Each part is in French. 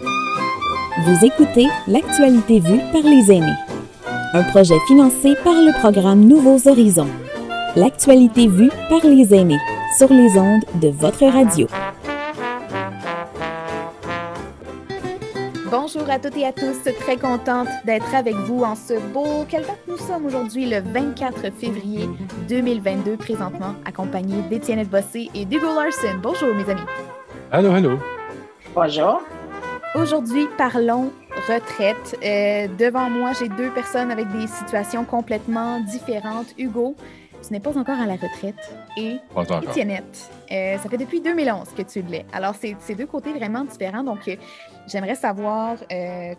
Vous écoutez L'actualité vue par les aînés, un projet financé par le programme Nouveaux Horizons. L'actualité vue par les aînés sur les ondes de votre radio. Bonjour à toutes et à tous, très contente d'être avec vous en ce beau. Quelle date nous sommes aujourd'hui, le 24 février 2022, présentement accompagné d'Étienne Bossé et d'Hugo Larson. Bonjour mes amis. Allô, allô. Bonjour. Aujourd'hui, parlons retraite. Euh, devant moi, j'ai deux personnes avec des situations complètement différentes. Hugo, tu n'es pas encore à la retraite. Et Étiennette, euh, ça fait depuis 2011 que tu l'es. Alors, c'est deux côtés vraiment différents. Donc, euh, j'aimerais savoir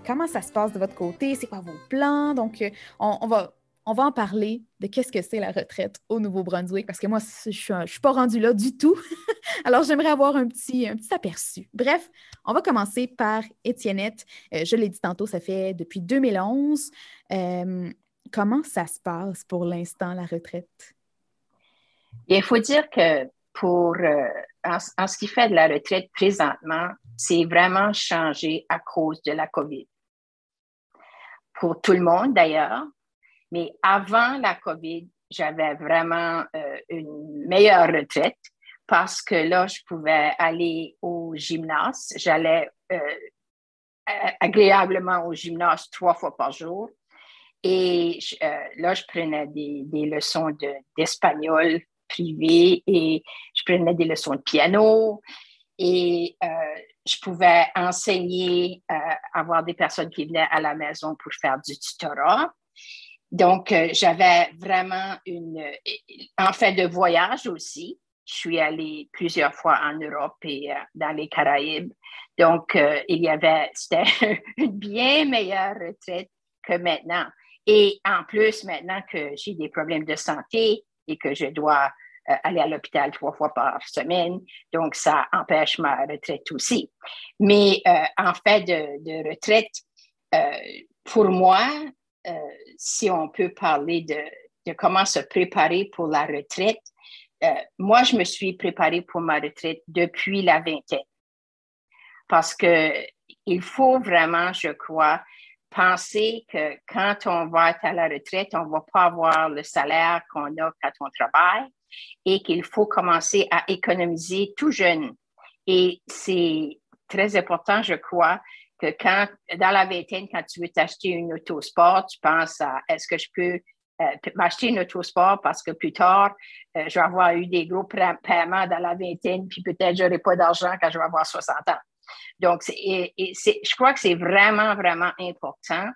comment ça se passe de votre côté, c'est quoi vos plans? Donc, on, va, on va en parler de qu'est-ce que c'est la retraite au Nouveau-Brunswick, parce que moi, je ne suis, pas rendue là du tout. Alors, j'aimerais avoir un petit, un petit aperçu. Bref, on va commencer par Étiennette. Euh, je l'ai dit tantôt, ça fait depuis 2011. Euh, comment ça se passe pour l'instant, la retraite? Il faut dire que pour, euh, en, ce qui fait de la retraite présentement, c'est vraiment changé à cause de la COVID. Pour tout le monde d'ailleurs, mais avant la COVID, j'avais vraiment une meilleure retraite parce que là, je pouvais aller au gymnase. J'allais euh, agréablement au gymnase trois fois par jour. Et euh, là, je prenais des, leçons d'espagnol privé et je prenais des leçons de piano. Et euh, je pouvais enseigner, avoir des personnes qui venaient à la maison pour faire du tutorat. Donc, j'avais vraiment une, en fait, de voyage aussi. Je suis allée plusieurs fois en Europe et euh, dans les Caraïbes. Donc, euh, il y avait, c'était une bien meilleure retraite que maintenant. Et en plus, maintenant que j'ai des problèmes de santé et que je dois euh, aller à l'hôpital trois fois par semaine, donc ça empêche ma retraite aussi. Mais en fait de, de retraite, pour moi, si on peut parler de, de comment se préparer pour la retraite, euh, moi, je me suis préparée pour ma retraite depuis la vingtaine. Parce que il faut vraiment, je crois, penser que quand on va être à la retraite, on ne va pas avoir le salaire qu'on a quand on travaille et qu'il faut commencer à économiser tout jeune. Et c'est très important, je crois, que quand, dans la vingtaine, quand tu veux t'acheter une auto sport, tu penses à est-ce que je peux euh, m'acheter une auto-sport parce que plus tard, euh, je vais avoir eu des gros paiements dans la vingtaine, puis peut-être je n'aurai pas d'argent quand je vais avoir 60 ans. Donc, je crois que c'est vraiment, vraiment important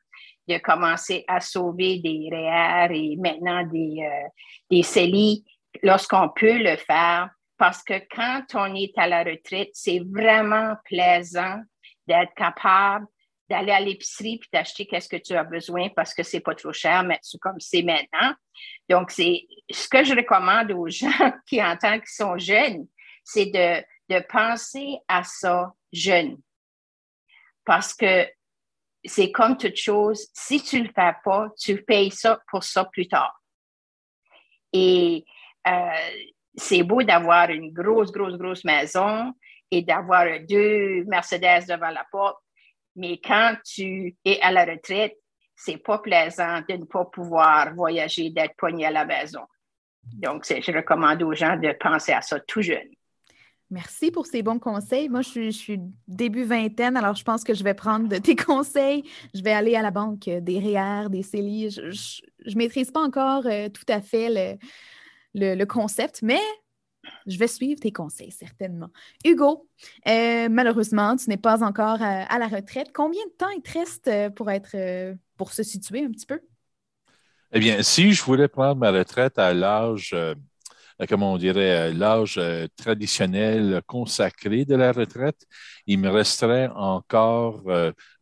de commencer à sauver des REER et maintenant des, euh, des CELI lorsqu'on peut le faire, parce que quand on est à la retraite, c'est vraiment plaisant d'être capable d'aller à l'épicerie puis d'acheter qu'est-ce que tu as besoin parce que c'est pas trop cher, mais c'est comme c'est maintenant. Donc, c'est ce que je recommande aux gens qui entendent qu'ils sont jeunes, c'est de, de penser à ça jeune. Parce que c'est comme toute chose, si tu le fais pas, tu payes ça pour ça plus tard. Et euh, c'est beau d'avoir une grosse, grosse, grosse maison et d'avoir deux Mercedes devant la porte, mais quand tu es à la retraite, c'est pas plaisant de ne pas pouvoir voyager, d'être poigné à la maison. Donc, je recommande aux gens de penser à ça tout jeune. Merci pour ces bons conseils. Moi, je suis, début vingtaine, alors je pense que je vais prendre de tes conseils. Je vais aller à la banque des REER, des CELI. Je ne maîtrise pas encore euh, tout à fait le, concept, mais je vais suivre tes conseils, certainement. Hugo, euh, malheureusement, tu n'es pas encore à, la retraite. Combien de temps il te reste euh, pour, être, euh, pour se situer un petit peu? Eh bien, si je voulais prendre ma retraite à l'âge, comment on dirait, l'âge traditionnel consacré de la retraite, il me resterait encore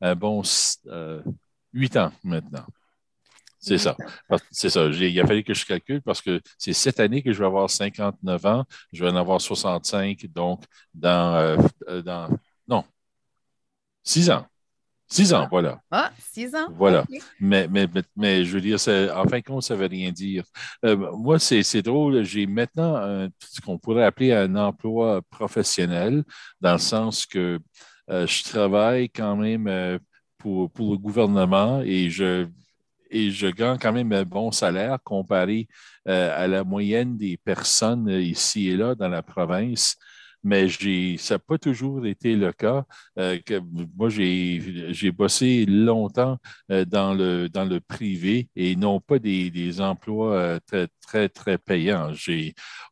un bon huit ans maintenant. C'est ça. C'est ça. Il a fallu que je calcule parce que c'est cette année que je vais avoir 59 ans. Je vais en avoir 65, donc dans, euh, euh, dans non, 6 ans. Six ans, voilà. Ah, six ans. Voilà. Mais, mais, mais, je veux dire, en fin de compte, ça ne veut rien dire. Euh, moi, c'est drôle. J'ai maintenant ce qu'on pourrait appeler un emploi professionnel, dans le sens que je travaille quand même pour, pour, le gouvernement et je, et je gagne quand même un bon salaire comparé à la moyenne des personnes ici et là dans la province mais ça n'a pas toujours été le cas. Euh, moi, j'ai bossé longtemps euh, dans, le, dans le privé et non pas des, emplois euh, très, très, très payants.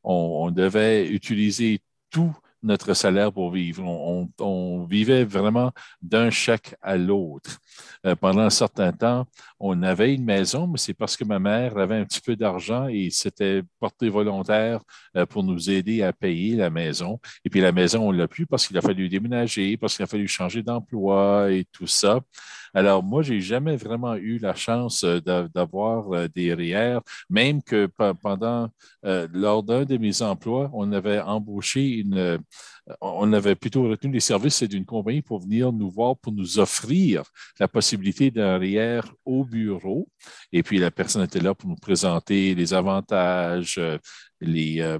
On, on devait utiliser tout notre salaire pour vivre. On, vivait vraiment d'un chèque à l'autre. Euh, pendant un certain temps, on avait une maison, mais c'est parce que ma mère avait un petit peu d'argent et s'était portée volontaire euh, pour nous aider à payer la maison. Et puis la maison, on ne l'a plus parce qu'il a fallu déménager, parce qu'il a fallu changer d'emploi et tout ça. Alors, moi, j'ai jamais vraiment eu la chance euh, d'avoir des REER, même que pendant, lors d'un de mes emplois, on avait embauché une, on avait plutôt retenu les services d'une compagnie pour venir nous voir, pour nous offrir la possibilité d'un REER au bureau. Et puis, la personne était là pour nous présenter les avantages, euh, les, euh,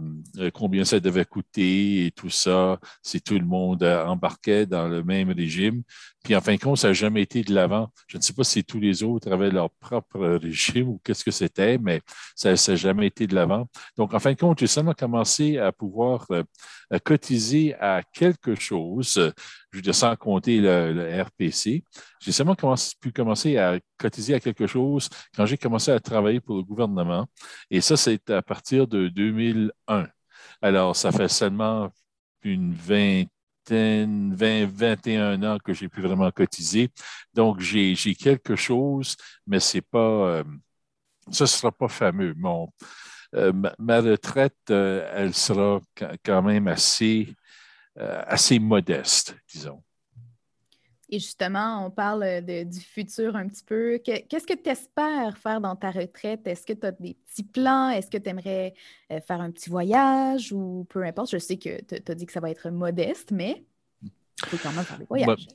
combien ça devait coûter et tout ça, si tout le monde embarquait dans le même régime. Puis en fin de compte, ça n'a jamais été de l'avant. Je ne sais pas si tous les autres avaient leur propre régime ou qu'est-ce que c'était, mais ça n'a jamais été de l'avant. Donc en fin de compte, j'ai seulement commencé à pouvoir euh, cotiser à quelque chose, je veux dire sans compter le, RPC. J'ai seulement pu commencer à cotiser à quelque chose quand j'ai commencé à travailler pour le gouvernement. Et ça, c'est à partir de 2001. Alors, ça fait seulement une vingtaine 20, 21 ans que j'ai pu vraiment cotiser. Donc, j'ai quelque chose, mais c'est pas, euh, ce ne sera pas fameux. Mon, euh, ma, retraite, euh, elle sera quand même assez, assez modeste, disons. Et justement, on parle du futur un petit peu. Qu'est-ce que tu espères faire dans ta retraite? Est-ce que tu as des petits plans? Est-ce que tu aimerais faire un petit voyage ou peu importe? Je sais que tu as dit que ça va être modeste, mais tu peux quand même faire des voyages.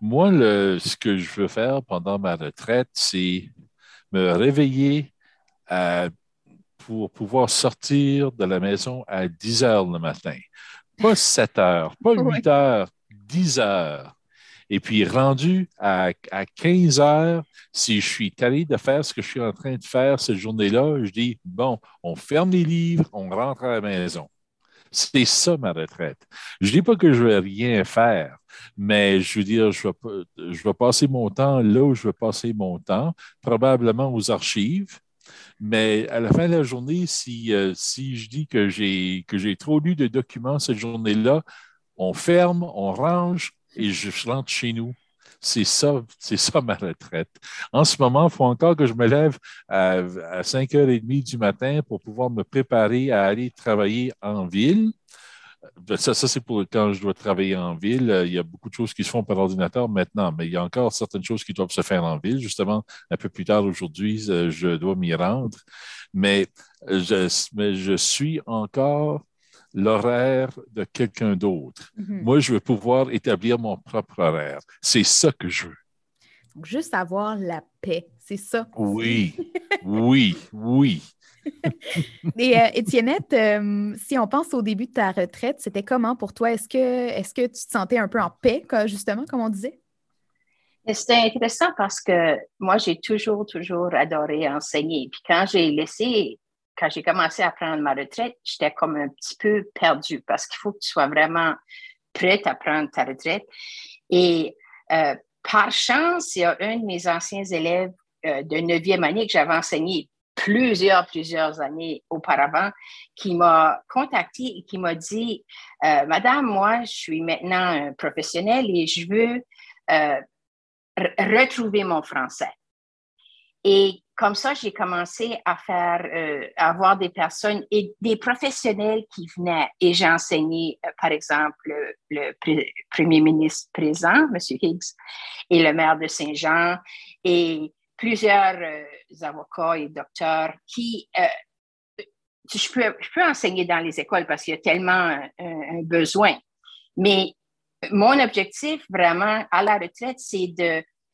Moi, ce que je veux faire pendant ma retraite, c'est me réveiller pour pouvoir sortir de la maison à 10 heures le matin. Pas 7 heures, pas 8 heures, 10 heures et puis, rendu à, 15 heures, si je suis allé de faire ce que je suis en train de faire cette journée-là, je dis, bon, on ferme les livres, on rentre à la maison. C'est ça ma retraite. Je ne dis pas que je ne vais rien faire, mais je veux dire, je vais, je vais passer mon temps là où je veux passer mon temps, probablement aux archives. Mais à la fin de la journée, si, euh, si je dis que j'ai, que j'ai trop lu de documents cette journée-là, on ferme, on range, et je rentre chez nous. C'est ça, c'est ça ma retraite. En ce moment, il faut encore que je me lève à, 5h30 du matin pour pouvoir me préparer à aller travailler en ville. Ça, ça c'est pour quand je dois travailler en ville. Il y a beaucoup de choses qui se font par ordinateur maintenant, mais il y a encore certaines choses qui doivent se faire en ville. Justement, un peu plus tard aujourd'hui, je dois m'y rendre. Mais je suis encore l'horaire de quelqu'un d'autre. Mhm. Moi, je veux pouvoir établir mon propre horaire. C'est ça que je veux. Donc, juste avoir la paix, c'est ça. Oui, oui, oui. Et euh, Étiennette, euh, si on pense au début de ta retraite, c'était comment pour toi? Est-ce que, est que tu te sentais un peu en paix, justement, comme on disait? C'était intéressant parce que moi, j'ai toujours, toujours adoré enseigner. Puis quand j'ai laissé quand j'ai commencé à prendre ma retraite, j'étais comme un petit peu perdue parce qu'il faut que tu sois vraiment prête à prendre ta retraite. Et euh, par chance, il y a un de mes anciens élèves euh, de neuvième année que j'avais enseigné plusieurs, plusieurs années auparavant, qui m'a contacté et qui m'a dit, euh, Madame, moi, je suis maintenant un professionnel et je veux retrouver mon français. Et comme ça, j'ai commencé à faire, euh, à avoir des personnes et des professionnels qui venaient. Et j'ai enseigné, euh, par exemple, le, premier ministre présent, M. Higgs, et le maire de Saint-Jean, et plusieurs euh, avocats et docteurs qui, je peux, enseigner dans les écoles parce qu'il y a tellement un, besoin. Mais mon objectif vraiment à la retraite, c'est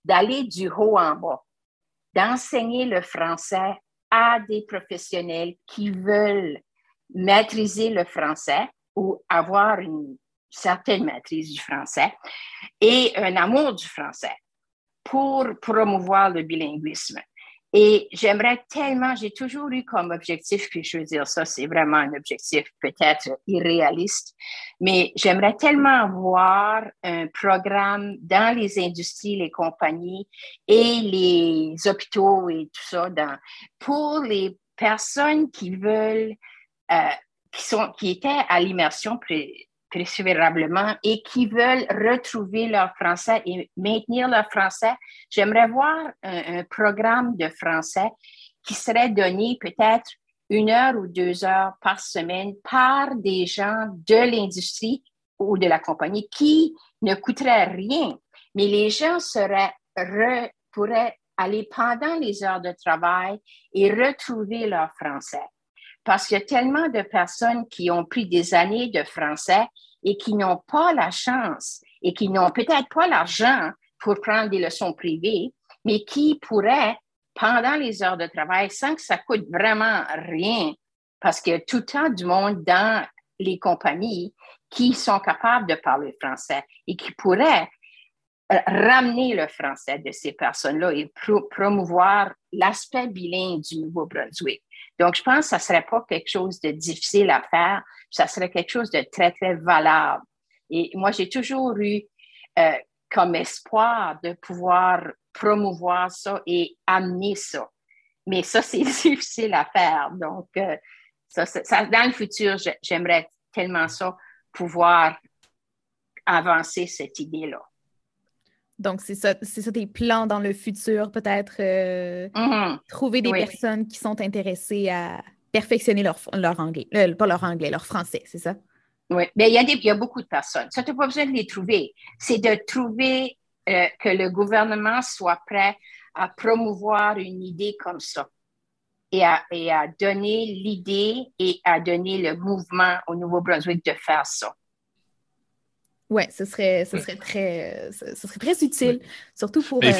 d'aller du haut en bas d'enseigner le français à des professionnels qui veulent maîtriser le français ou avoir une certaine maîtrise du français et un amour du français pour promouvoir le bilinguisme. Et j'aimerais tellement, j'ai toujours eu comme objectif, puis je veux dire, ça, c'est vraiment un objectif peut-être irréaliste, mais j'aimerais tellement voir un programme dans les industries, les compagnies et les hôpitaux et tout ça, pour les personnes qui veulent, euh, qui, sont, qui étaient à l'immersion préférablement et qui veulent retrouver leur français et maintenir leur français, j'aimerais voir un, programme de français qui serait donné peut-être une heure ou deux heures par semaine par des gens de l'industrie ou de la compagnie qui ne coûterait rien, mais les gens seraient pourraient aller pendant les heures de travail et retrouver leur français parce qu'il y a tellement de personnes qui ont pris des années de français et qui n'ont pas la chance et qui n'ont peut-être pas l'argent pour prendre des leçons privées, mais qui pourraient, pendant les heures de travail, sans que ça coûte vraiment rien, parce qu'il y a tout le temps du monde dans les compagnies qui sont capables de parler français et qui pourraient euh, ramener le français de ces personnes-là et promouvoir l'aspect bilingue du Nouveau-Brunswick. Donc, je pense que ça serait pas quelque chose de difficile à faire, ça serait quelque chose de très, très valable. Et moi, j'ai toujours eu euh, comme espoir de pouvoir promouvoir ça et amener ça. Mais ça, c'est difficile à faire. Donc, euh, ça, dans le futur, j'aimerais tellement ça, pouvoir avancer cette idée-là. Donc, c'est ça, c'est ça tes plans dans le futur, peut-être euh, mm-hmm. trouver des personnes qui sont intéressées à perfectionner leur, leur anglais, euh, pas leur anglais, leur français, c'est ça? Oui, mais il y, a il y a beaucoup de personnes. Ça, tu n'as pas besoin de les trouver. C'est de trouver euh, que le gouvernement soit prêt à promouvoir une idée comme ça et à, et à donner l'idée et à donner le mouvement au Nouveau-Brunswick de faire ça. Oui, ce serait, ce, serait très, ce, serait très utile, surtout pour. Mais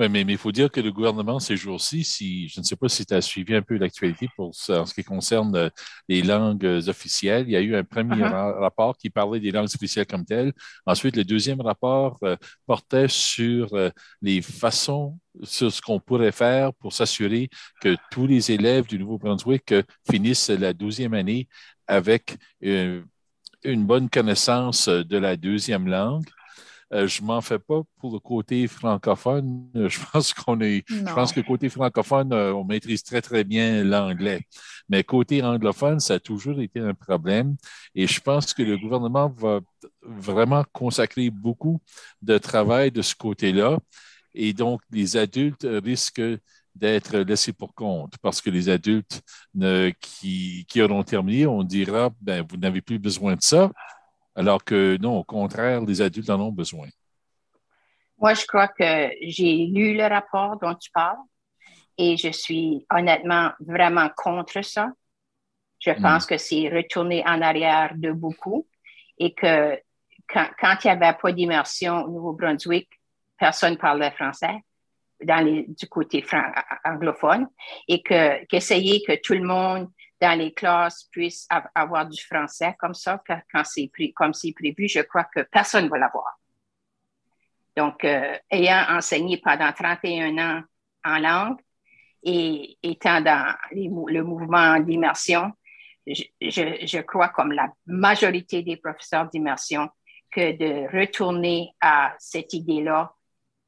euh, mais, il faut dire que le gouvernement, ces jours-ci, si, je ne sais pas si tu as suivi un peu l'actualité pour en ce qui concerne euh, les langues officielles, il y a eu un premier uh-huh. rapport qui parlait des langues officielles comme telles. Ensuite, le deuxième rapport euh, portait sur les façons, sur ce qu'on pourrait faire pour s'assurer que tous les élèves du Nouveau-Brunswick finissent la douzième année avec une bonne connaissance euh, de la deuxième langue. Euh, je m'en fais pas pour le côté francophone. Je pense qu'on est, je pense que côté francophone, euh, on maîtrise très très bien l'anglais. Mais côté anglophone, ça a toujours été un problème. Et je pense que le gouvernement va vraiment consacrer beaucoup de travail de ce côté-là. Et donc, les adultes risquent d'être laissés pour compte parce que les adultes qui, qui auront terminé, on dira, ben, vous n'avez plus besoin de ça, alors que non, au contraire, les adultes en ont besoin. Moi, je crois que j'ai lu le rapport dont tu parles et je suis honnêtement vraiment contre ça. Je hmm. pense que c'est retourner en arrière de beaucoup et que quand, quand il n'y avait pas d'immersion au Nouveau-Brunswick, personne ne parlait français dans les, du côté anglophone et que, qu'essayer que tout le monde dans les classes puisse avoir du français comme ça, quand c'est comme c'est prévu, je crois que personne ne va l'avoir. Donc, euh, ayant enseigné pendant 31 ans en langue et étant dans le mouvement d'immersion, je, je, je, crois comme la majorité des professeurs d'immersion que de retourner à cette idée-là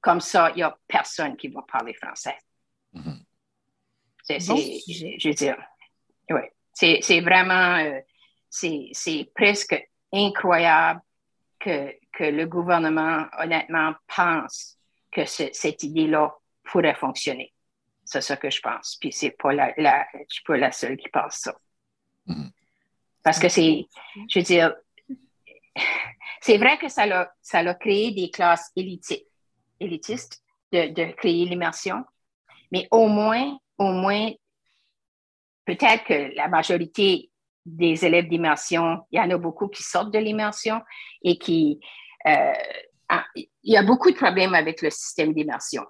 comme ça, il n'y a personne qui va parler français. Mm-hmm. C'est, je veux dire, oui, c'est, vraiment, euh, c'est, presque incroyable que, que le gouvernement, honnêtement, pense que cette idée-là pourrait fonctionner. C'est ça que je pense. Puis c'est pas la, la, je suis pas la seule qui pense ça. Mm-hmm. Parce que c'est, je veux dire, c'est vrai que ça a, ça a créé des classes élitiques élitiste de, créer l'immersion, mais au moins, au moins, peut-être que la majorité des élèves d'immersion, il y en a beaucoup qui sortent de l'immersion et qui... Euh, il y a beaucoup de problèmes avec le système d'immersion,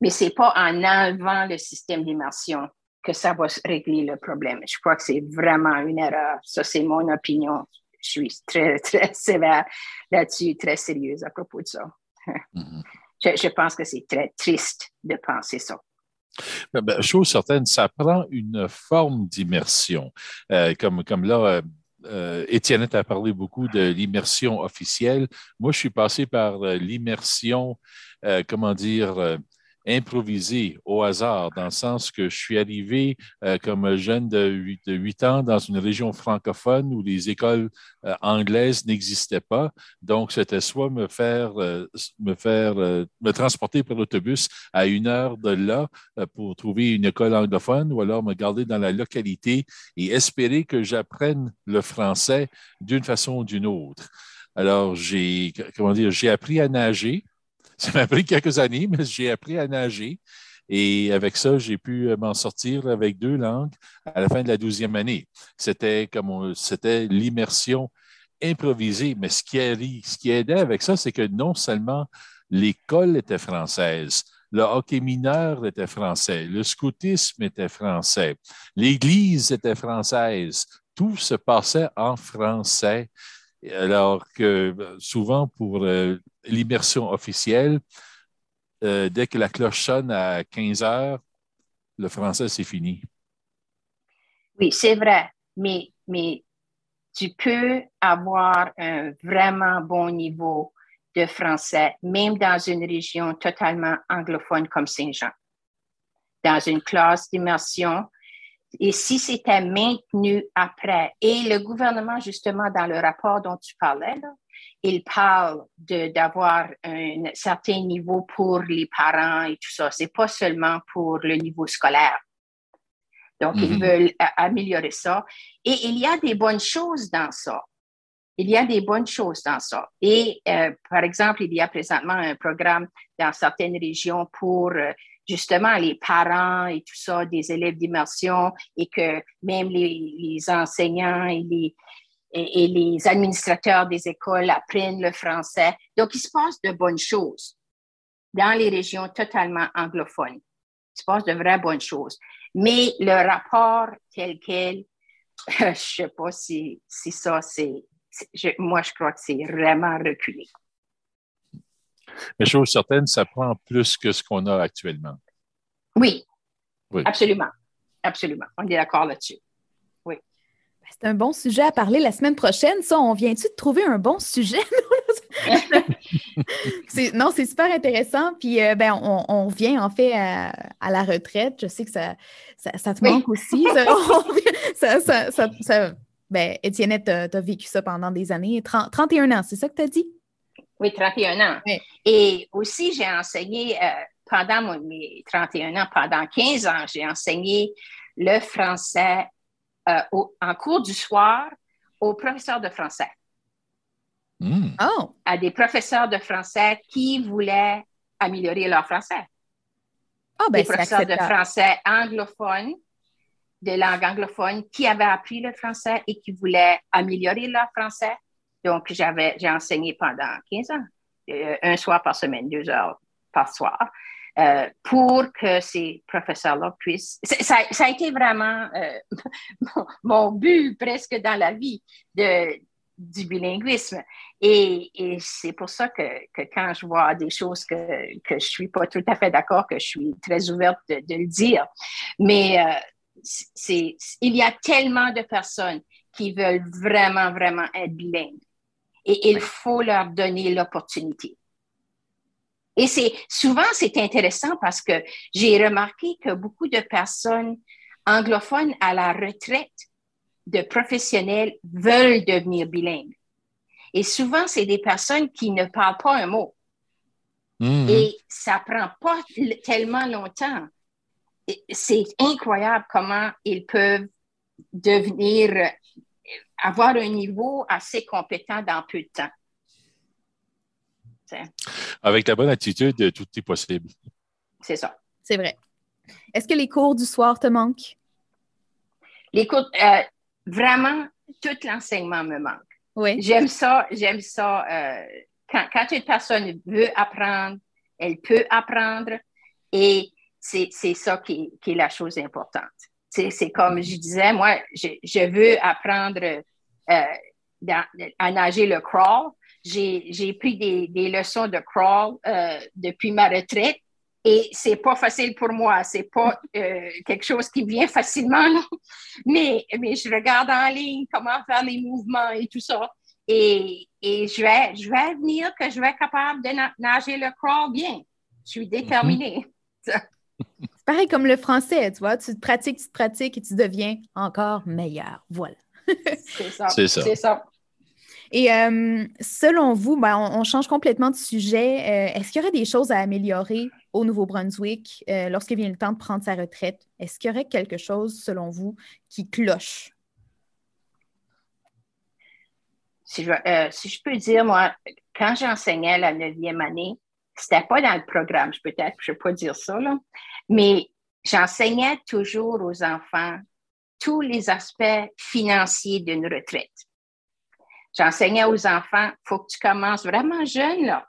mais ce n'est pas en enlevant le système d'immersion que ça va régler le problème. Je crois que c'est vraiment une erreur. Ça, c'est mon opinion. je suis très, très sévère là-dessus, très sérieuse à propos de ça. Je, pense que c'est très triste de penser ça. Ben, ben, chose certaine, ça prend une forme d'immersion. Euh, comme, comme là, euh, euh, Étienne a parlé beaucoup de l'immersion officielle. Moi, je suis passé par l'immersion, comment dire, improvisé au hasard, dans le sens que je suis arrivé euh, comme jeune de 8, de 8, ans dans une région francophone où les écoles euh, anglaises n'existaient pas. Donc, c'était soit me faire, euh, me, faire me transporter par l'autobus à une heure de là pour trouver une école anglophone ou alors me garder dans la localité et espérer que j'apprenne le français d'une façon ou d'une autre. Alors, j'ai, comment dire, j'ai appris à nager ça m'a pris quelques années, mais j'ai appris à nager. Et avec ça, j'ai pu euh, m'en sortir avec deux langues à la fin de la douzième année. C'était comme c'était l'immersion improvisée. Mais ce qui, ce qui aidait avec ça, c'est que non seulement l'école était française, le hockey mineur était français, le scoutisme était français, l'Église était française. Tout se passait en français. Alors que euh, souvent, pour euh, l'immersion officielle, euh, dès que la cloche sonne à 15 heures, le français, c'est fini. Oui, c'est vrai, mais, mais tu peux avoir un vraiment bon niveau de français, même dans une région totalement anglophone comme Saint-Jean. Dans une classe d'immersion, et si c'était maintenu après, et le gouvernement, justement, dans le rapport dont tu parlais, il parle d'avoir un certain niveau pour les parents et tout ça. C'est pas seulement pour le niveau scolaire. Donc, ils mm-hmm. veulent améliorer ça. Et il y a des bonnes choses dans ça. Il y a des bonnes choses dans ça. Et, euh, par exemple, il y a présentement un programme dans certaines régions pour euh, justement les parents et tout ça, des élèves d'immersion et que même les, enseignants et les, administrateurs des écoles apprennent le français. Donc, il se passe de bonnes choses dans les régions totalement anglophones. Il se passe de vraies bonnes choses. Mais le rapport tel quel, je ne sais pas si, si ça, c'est... Moi, je crois que c'est vraiment reculé. Mais chose certaine, ça prend plus que ce qu'on a actuellement. Oui. Absolument. Absolument. On est d'accord là-dessus. Oui. Ben, c'est un bon sujet à parler la semaine prochaine. Ça, on vient-tu de trouver un bon sujet? non, c'est super intéressant. Puis, euh, ben, on, vient en fait à, la retraite. Je sais que ça, ça, te manque aussi. ça, ça, ben, Étienne, tu as, vécu ça pendant des années. 31 ans, c'est ça que tu as dit? Oui, 31 ans. Et aussi, j'ai enseigné euh, pendant mes 31 ans, pendant 15 ans, j'ai enseigné le français euh, en cours du soir aux professeurs de français. Hmm. Oh. À des professeurs de français qui voulaient améliorer leur français. Oh, ben, des professeurs de français anglophones, de langue anglophone, qui avaient appris le français et qui voulaient améliorer leur français. Donc, j'avais, j'ai enseigné pendant 15 ans, euh, un soir par semaine, deux heures par soir. Euh, pour que ces professeurs-là puissent. Ça, a été vraiment euh, mon, but presque dans la vie de, du bilinguisme. Et, c'est pour ça que, quand je vois des choses que, que je ne suis pas tout à fait d'accord, que je suis très ouverte de, le dire. Mais euh, il y a tellement de personnes qui veulent vraiment, vraiment être bilingues. Et il faut leur donner l'opportunité. Et c'est souvent, c'est intéressant parce que j'ai remarqué que beaucoup de personnes anglophones à la retraite de professionnels veulent devenir bilingues. Et souvent, c'est des personnes qui ne parlent pas un mot. Mm-hmm. Et ça prend pas tellement longtemps. C'est incroyable comment ils peuvent devenir, avoir un niveau assez compétent dans peu de temps. Avec la bonne attitude, tout est possible. C'est ça. C'est vrai. Est-ce que les cours du soir te manquent? Les cours, euh, vraiment, tout l'enseignement me manque. Oui. J'aime ça, j'aime ça. Euh, quand, quand, une personne veut apprendre, elle peut apprendre et c'est ça qui, qui, est la chose importante. C'est comme je disais, moi, je, je veux apprendre euh, à nager le crawl. J'ai pris des, leçons de crawl euh, depuis ma retraite et c'est pas facile pour moi. C'est pas euh, quelque chose qui vient facilement, mais, mais je regarde en ligne comment faire les mouvements et tout ça. Et, et je, vais, je vais venir que je vais être capable de nager le crawl bien. Je suis déterminée. C'est pareil comme le français, tu vois. Tu te pratiques, tu te pratiques et tu deviens encore meilleur. Voilà. c'est ça. C'est ça. ça. Et euh, selon vous, ben, on, change complètement de sujet. Euh, est-ce qu'il y aurait des choses à améliorer au Nouveau-Brunswick euh, lorsqu'il vient le temps de prendre sa retraite? Est-ce qu'il y aurait quelque chose, selon vous, qui cloche? Si je, si je peux dire, moi, quand j'enseignais la neuvième année, c'était pas dans le programme, peut-être, je ne peux pas dire ça, là, mais j'enseignais toujours aux enfants tous les aspects financiers d'une retraite. J'enseignais aux enfants, il faut que tu commences vraiment jeune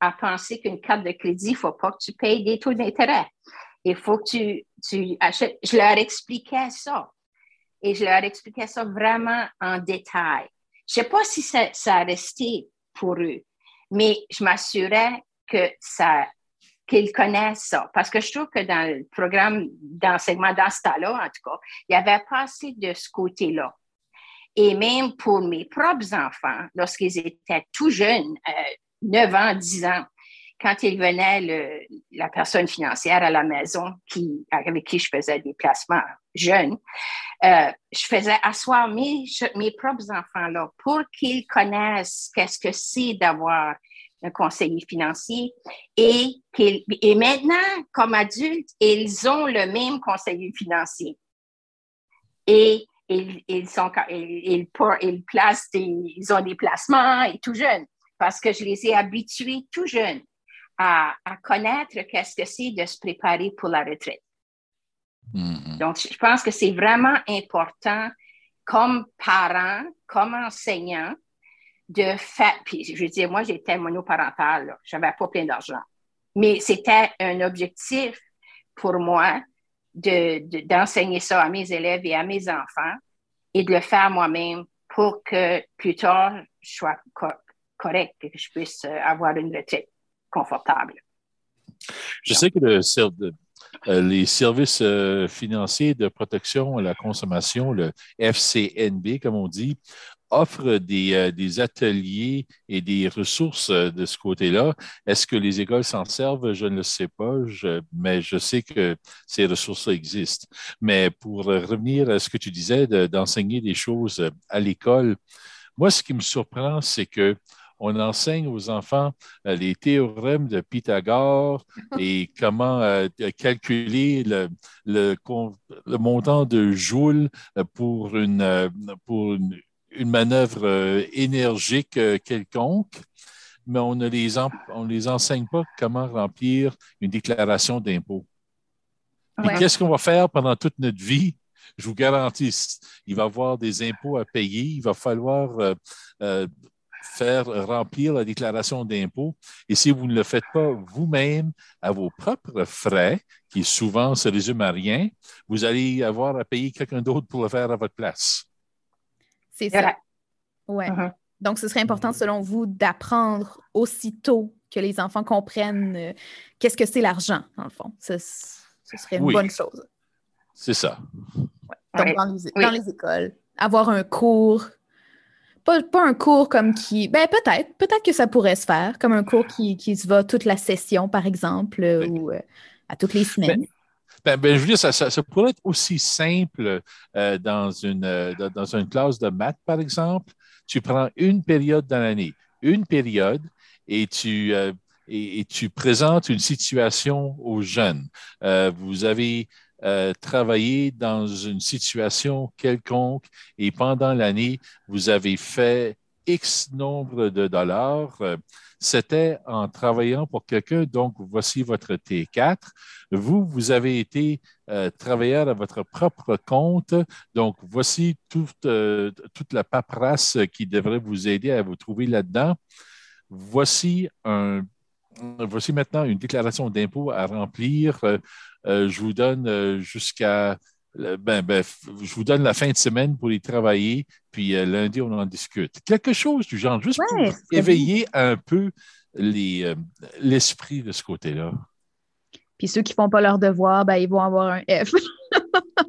à penser qu'une carte de crédit, il ne faut pas que tu payes des taux d'intérêt. Il faut que tu, tu achètes. Je leur expliquais ça. Et je leur expliquais ça vraiment en détail. Je ne sais pas si ça, ça a resté pour eux, mais je m'assurais que ça, qu'ils connaissent ça. Parce que je trouve que dans le programme d'enseignement, dans ce temps-là, en tout cas, il n'y avait pas assez de ce côté-là. Et même pour mes propres enfants, lorsqu'ils étaient tout jeunes, 9 euh, ans, 10 ans, quand ils venaient, la personne financière à la maison qui, avec qui je faisais des placements jeunes, euh, je faisais asseoir mes, mes propres enfants là pour qu'ils connaissent qu'est-ce que c'est d'avoir un conseiller financier et, et maintenant, comme adultes, ils ont le même conseiller financier. Et ils, ils, sont, ils, ils, placent ils ont des placements et tout jeunes parce que je les ai habitués tout jeunes à, à connaître qu'est-ce que c'est de se préparer pour la retraite. Mm-hmm. Donc, je pense que c'est vraiment important comme parent, comme enseignant, de faire. Puis, je veux dire, moi, j'étais monoparental, je n'avais pas plein d'argent. Mais c'était un objectif pour moi d'enseigner de, ça à mes élèves et à mes enfants et de le faire moi-même pour que plus tard, je sois correct et que je puisse euh, avoir une retraite confortable. Je sais que euh, les services euh, financiers de protection à la consommation, le FCNB, comme on dit, offre des, euh, des, ateliers et des ressources euh, de ce côté-là. Est-ce que les écoles s'en servent? Je ne le sais pas, mais je sais que ces ressources existent. Mais pour revenir à ce que tu disais d'enseigner des choses à l'école, moi, ce qui me surprend, c'est que on enseigne aux enfants euh, les théorèmes de Pythagore et comment calculer le, le, le, montant de Joule pour une, pour une, une manœuvre euh, énergique euh, quelconque, mais on ne les, on les enseigne pas comment remplir une déclaration d'impôt. Et qu'est-ce qu'on va faire pendant toute notre vie? Je vous garantis, il va y avoir des impôts à payer, il va falloir euh, faire remplir la déclaration d'impôt. Et si vous ne le faites pas vous-même à vos propres frais, qui souvent se résument à rien, vous allez avoir à payer quelqu'un d'autre pour le faire à votre place. C'est ça. Ouais. Uh-huh. Donc, ce serait important, selon vous, d'apprendre aussitôt que les enfants comprennent euh, qu'est-ce que c'est l'argent, en le fond. Ce, serait une bonne chose. C'est ça. Donc, dans les, écoles, avoir un cours, pas, un cours comme qui. Ben, peut-être, peut-être que ça pourrait se faire, comme un cours qui, se va toute la session, par exemple, ou euh, à toutes les semaines. Ben, ben, je veux dire, ça, ça, pourrait être aussi simple euh, dans, une, euh, dans une classe de maths, par exemple. Tu prends une période dans l'année, une période, et tu, euh, et, tu présentes une situation aux jeunes. vous avez travaillé dans une situation quelconque et pendant l'année, vous avez fait X nombre de dollars c'était en travaillant pour quelqu'un. Donc, voici votre T4. Vous, vous avez été euh, travailleur à votre propre compte. Donc, voici toute, euh, toute la paperasse qui devrait vous aider à vous trouver là-dedans. Voici un voici maintenant une déclaration d'impôt à remplir. Euh, je vous donne jusqu'à ben, ben, je vous donne la fin de semaine pour y travailler, puis euh, lundi, on en discute. Quelque chose du genre, juste pour éveiller un peu euh, l'esprit de ce côté-là. Puis ceux qui ne font pas leur devoir, ben, ils vont avoir un F.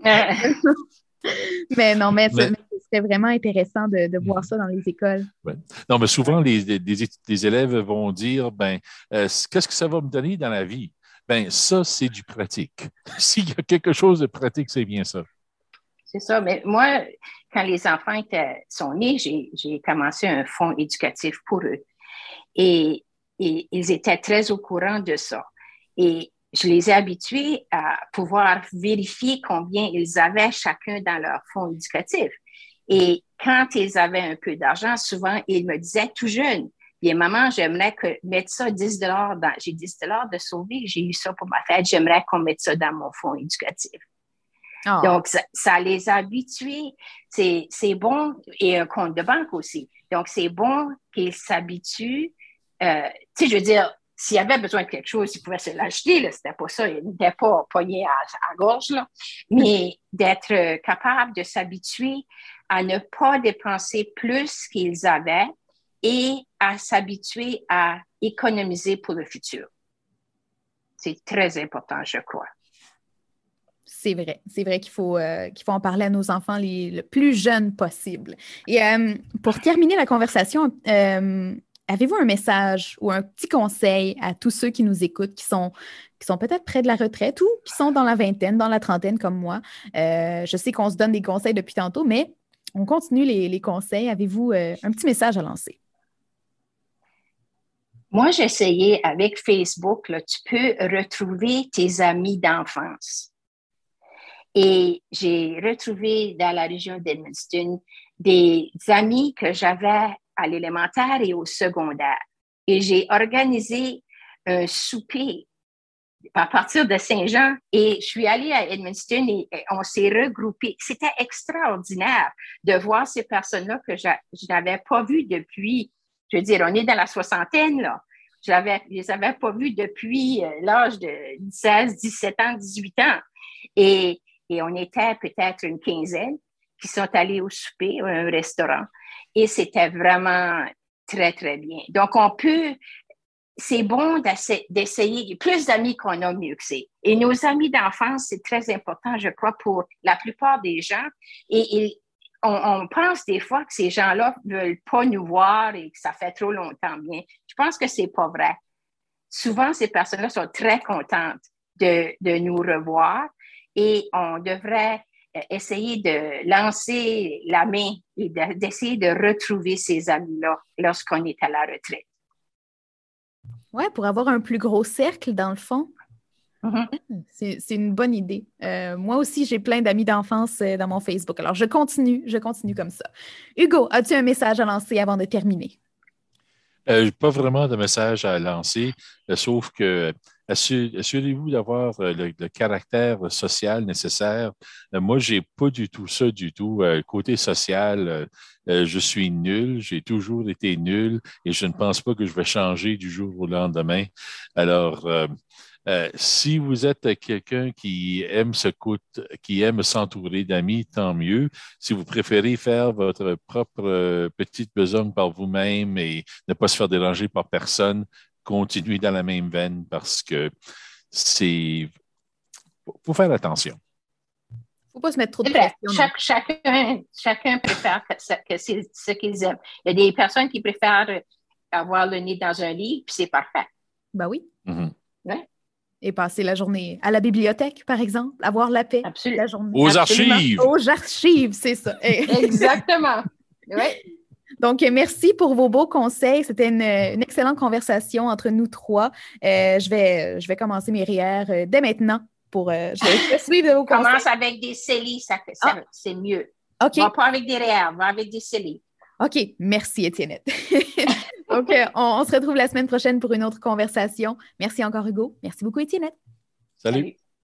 mais non, mais, ce serait vraiment intéressant de, voir ça dans les écoles. Non, mais souvent, les, les, élèves vont dire ben, euh, qu'est-ce que ça va me donner dans la vie? Ben, ça, c'est du pratique. S'il y a quelque chose de pratique, c'est bien ça. C'est ça. Mais moi, quand les enfants sont nés, j'ai commencé un fonds éducatif pour eux. Et, et, ils étaient très au courant de ça. Et je les ai habitués à pouvoir vérifier combien ils avaient chacun dans leur fonds éducatif. Et quand ils avaient un peu d'argent, souvent, ils me disaient tout jeune, Bien, maman, j'aimerais que mettre ça 10 dans, j'ai 10 de sauver, j'ai eu ça pour ma fête, j'aimerais qu'on mette ça dans mon fonds éducatif. Ah. Donc, ça, les a habitués. C'est bon, et un compte de banque aussi. Donc, c'est bon qu'ils s'habituent. Euh, tu sais, je veux dire, s'il y avait besoin de quelque chose, ils pouvaient se l'acheter. C'était pas ça. Ils n'étaient pas poignés à, à, gorge. Là. Mais d'être capable de s'habituer à ne pas dépenser plus qu'ils avaient et à s'habituer à économiser pour le futur. C'est très important, je crois. C'est vrai, c'est vrai qu'il faut, euh, qu'il faut en parler à nos enfants les, le plus jeunes possible. Et euh, pour terminer la conversation, euh, avez-vous un message ou un petit conseil à tous ceux qui nous écoutent, qui sont, qui sont peut-être près de la retraite ou qui sont dans la vingtaine, dans la trentaine comme moi? je sais qu'on se donne des conseils depuis tantôt, mais on continue les, les conseils. Avez-vous un petit message à lancer? Moi, essayé avec Facebook, tu peux retrouver tes amis d'enfance. Et j'ai retrouvé dans la région d'Edmundston des amis que j'avais à l'élémentaire et au secondaire. Et j'ai organisé un souper à partir de Saint-Jean et je suis allée à Edmundston et, on s'est regroupés. C'était extraordinaire de voir ces personnes-là que je n'avais pas vues depuis je veux dire, on est dans la soixantaine, là. Je ne les avais pas vus depuis euh, l'âge de 16, 17 ans, 18 ans. Et, et on était peut-être une quinzaine qui sont allés au souper, à un restaurant. Et c'était vraiment très, très bien. Donc, on peut, c'est bon d'essayer. Plus d'amis qu'on a, mieux que c'est. Et nos amis d'enfance, c'est très important, je crois, pour la plupart des gens. Et, on, pense des fois que ces gens-là ne veulent pas nous voir et que ça fait trop longtemps bien. Je pense que c'est pas vrai. Souvent, ces personnes-là sont très contentes de, de, nous revoir et on devrait essayer de lancer la main et d'essayer de, retrouver ces amis-là lorsqu'on est à la retraite. Oui, pour avoir un plus gros cercle, dans le fond. Mm-hmm. C'est une bonne idée. Euh, moi aussi, j'ai plein d'amis d'enfance euh, dans mon Facebook. Alors, je continue, je continue comme ça. Hugo, as-tu un message à lancer avant de terminer? Euh, pas vraiment de message à lancer, sauf que assurez-vous d'avoir le, caractère social nécessaire. moi, je n'ai pas du tout ça du tout. côté social, je suis nul, j'ai toujours été nul et je ne pense pas que je vais changer du jour au lendemain. Alors, euh, si vous êtes quelqu'un qui aime ce qui aime s'entourer d'amis, tant mieux. Si vous préférez faire votre propre euh, petite besogne par vous-même et ne pas se faire déranger par personne, continuez dans la même veine parce que c'est. faut faire attention. Il ne faut pas se mettre trop de pression. chacun, chacun préfère que, c'est ce qu'ils aiment. Il y a des personnes qui préfèrent avoir le nez dans un lit, puis c'est parfait. Ben oui. Mm-hmm et passer la journée à la bibliothèque, par exemple, avoir la paix la journée. Aux archives. Aux archives, c'est ça. Exactement. Oui. Donc, merci pour vos beaux conseils. C'était une, excellente conversation entre nous trois. Euh, je, vais, je vais commencer mes REER euh, dès maintenant pour euh, je vais suivre vos conseils. Commence avec des CELI, ça, ah. c'est mieux. OK. Va pas avec des REER, va avec des CELI. OK. Merci, Étienne. OK, on, se retrouve la semaine prochaine pour une autre conversation. Merci encore, Hugo. Merci beaucoup, Étienne. Salut.